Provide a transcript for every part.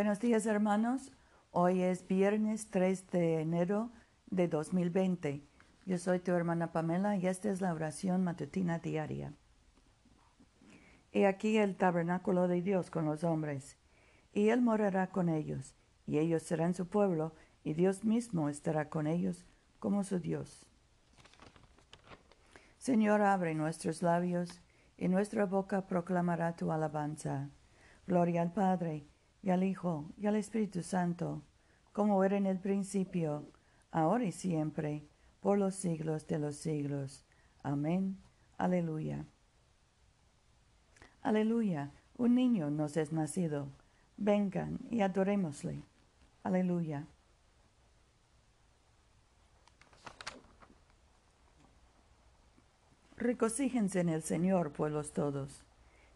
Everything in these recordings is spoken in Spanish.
Buenos días hermanos. Hoy es viernes 3 de enero de 2020. Yo soy tu hermana Pamela y esta es la oración matutina diaria. He aquí el tabernáculo de Dios con los hombres, y Él morará con ellos, y ellos serán su pueblo, y Dios mismo estará con ellos como su Dios. Señor, abre nuestros labios, y nuestra boca proclamará tu alabanza. Gloria al Padre, y al Hijo, y al Espíritu Santo, como era en el principio, ahora y siempre, por los siglos de los siglos. Amén. Aleluya. Aleluya. Un niño nos es nacido. Vengan y adorémosle. Aleluya. Recocíjense en el Señor, pueblos todos.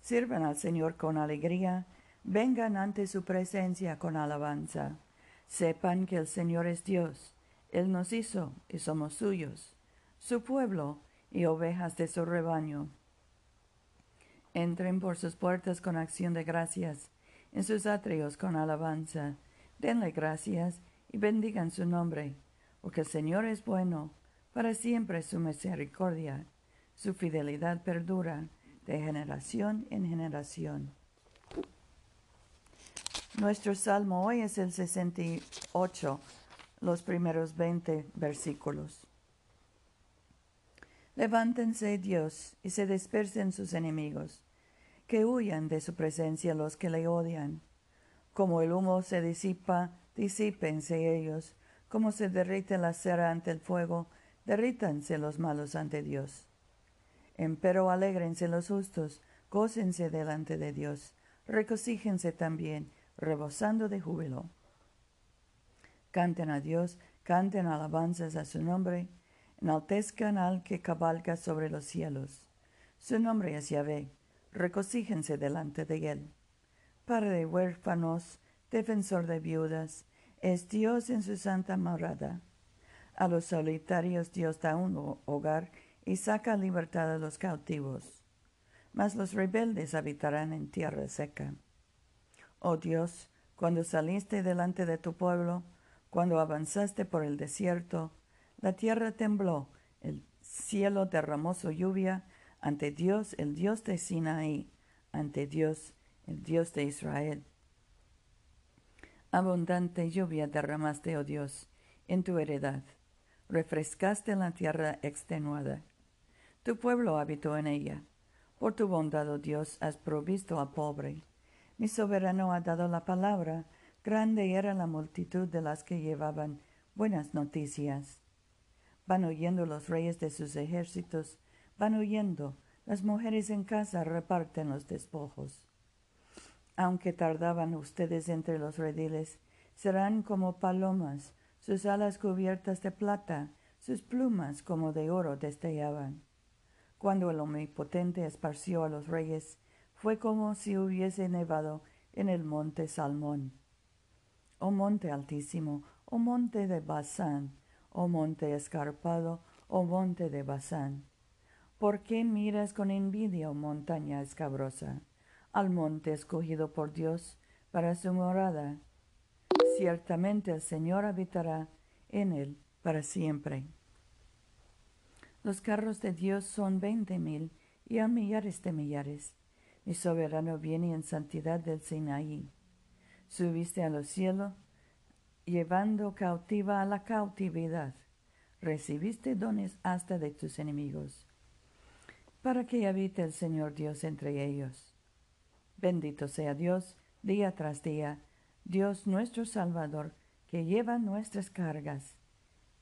Sirvan al Señor con alegría vengan ante su presencia con alabanza. Sepan que el Señor es Dios. Él nos hizo y somos suyos, su pueblo y ovejas de su rebaño. Entren por sus puertas con acción de gracias, en sus atrios con alabanza. Denle gracias y bendigan su nombre, porque el Señor es bueno, para siempre su misericordia, su fidelidad perdura de generación en generación. Nuestro salmo hoy es el 68, los primeros 20 versículos. Levántense, Dios, y se dispersen sus enemigos, que huyan de su presencia los que le odian. Como el humo se disipa, disípense ellos, como se derrite la cera ante el fuego, derrítanse los malos ante Dios. Empero alégrense los justos, gócense delante de Dios, recocíjense también, rebosando de júbilo. Canten a Dios, canten alabanzas a su nombre, enaltezcan al que cabalga sobre los cielos. Su nombre es Yahvé, recocíjense delante de él. Padre de huérfanos, defensor de viudas, es Dios en su santa morada. A los solitarios Dios da un hogar y saca libertad a los cautivos. Mas los rebeldes habitarán en tierra seca. Oh Dios, cuando saliste delante de tu pueblo, cuando avanzaste por el desierto, la tierra tembló, el cielo derramó su lluvia ante Dios, el Dios de Sinaí, ante Dios, el Dios de Israel. Abundante lluvia derramaste, oh Dios, en tu heredad. Refrescaste la tierra extenuada. Tu pueblo habitó en ella. Por tu bondad, oh Dios, has provisto al pobre. Mi soberano ha dado la palabra, grande era la multitud de las que llevaban buenas noticias. Van huyendo los reyes de sus ejércitos, van huyendo, las mujeres en casa reparten los despojos. Aunque tardaban ustedes entre los rediles, serán como palomas, sus alas cubiertas de plata, sus plumas como de oro destellaban. Cuando el Omnipotente esparció a los reyes, fue como si hubiese nevado en el monte Salmón. Oh monte altísimo, oh monte de Basán, oh monte escarpado, oh monte de Basán. ¿Por qué miras con envidia, oh montaña escabrosa, al monte escogido por Dios para su morada? Ciertamente el Señor habitará en él para siempre. Los carros de Dios son veinte mil y a millares de millares mi soberano viene en santidad del Sinaí. Subiste a los cielos, llevando cautiva a la cautividad. Recibiste dones hasta de tus enemigos, para que habite el Señor Dios entre ellos. Bendito sea Dios día tras día, Dios nuestro Salvador, que lleva nuestras cargas.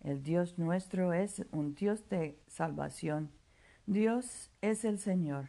El Dios nuestro es un Dios de salvación. Dios es el Señor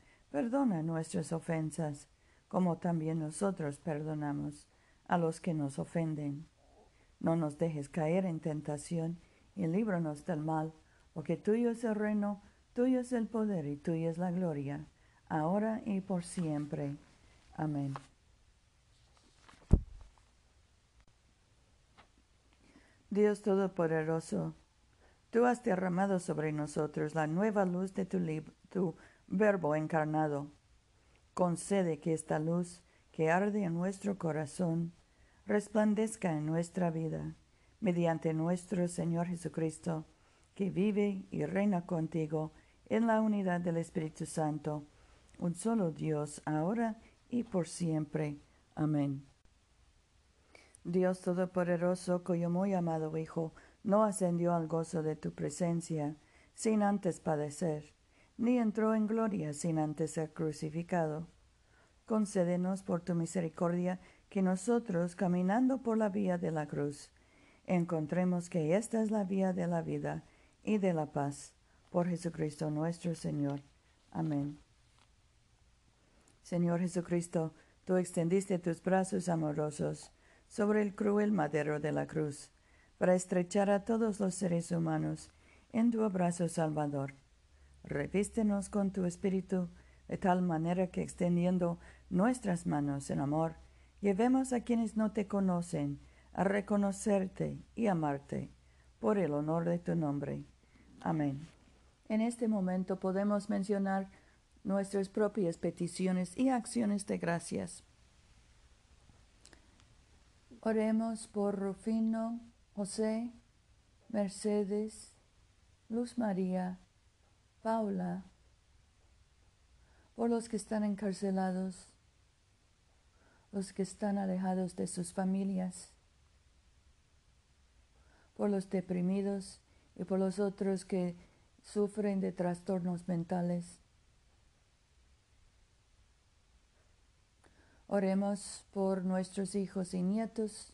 Perdona nuestras ofensas, como también nosotros perdonamos a los que nos ofenden. No nos dejes caer en tentación y líbranos del mal, porque tuyo es el reino, tuyo es el poder y tuya es la gloria, ahora y por siempre. Amén. Dios Todopoderoso, tú has derramado sobre nosotros la nueva luz de tu, tu verbo encarnado. Concede que esta luz que arde en nuestro corazón resplandezca en nuestra vida, mediante nuestro Señor Jesucristo, que vive y reina contigo en la unidad del Espíritu Santo, un solo Dios, ahora y por siempre. Amén. Dios Todopoderoso, cuyo muy amado Hijo no ascendió al gozo de tu presencia sin antes padecer, ni entró en gloria sin antes ser crucificado. Concédenos por tu misericordia que nosotros, caminando por la vía de la cruz, encontremos que esta es la vía de la vida y de la paz, por Jesucristo nuestro Señor. Amén. Señor Jesucristo, tú extendiste tus brazos amorosos sobre el cruel madero de la cruz, para estrechar a todos los seres humanos en tu abrazo salvador. Revístenos con tu espíritu de tal manera que extendiendo nuestras manos en amor, llevemos a quienes no te conocen a reconocerte y amarte por el honor de tu nombre. Amén. En este momento podemos mencionar nuestras propias peticiones y acciones de gracias. Oremos por Rufino, José, Mercedes, Luz María, Paula, por los que están encarcelados, los que están alejados de sus familias, por los deprimidos y por los otros que sufren de trastornos mentales. Oremos por nuestros hijos y nietos.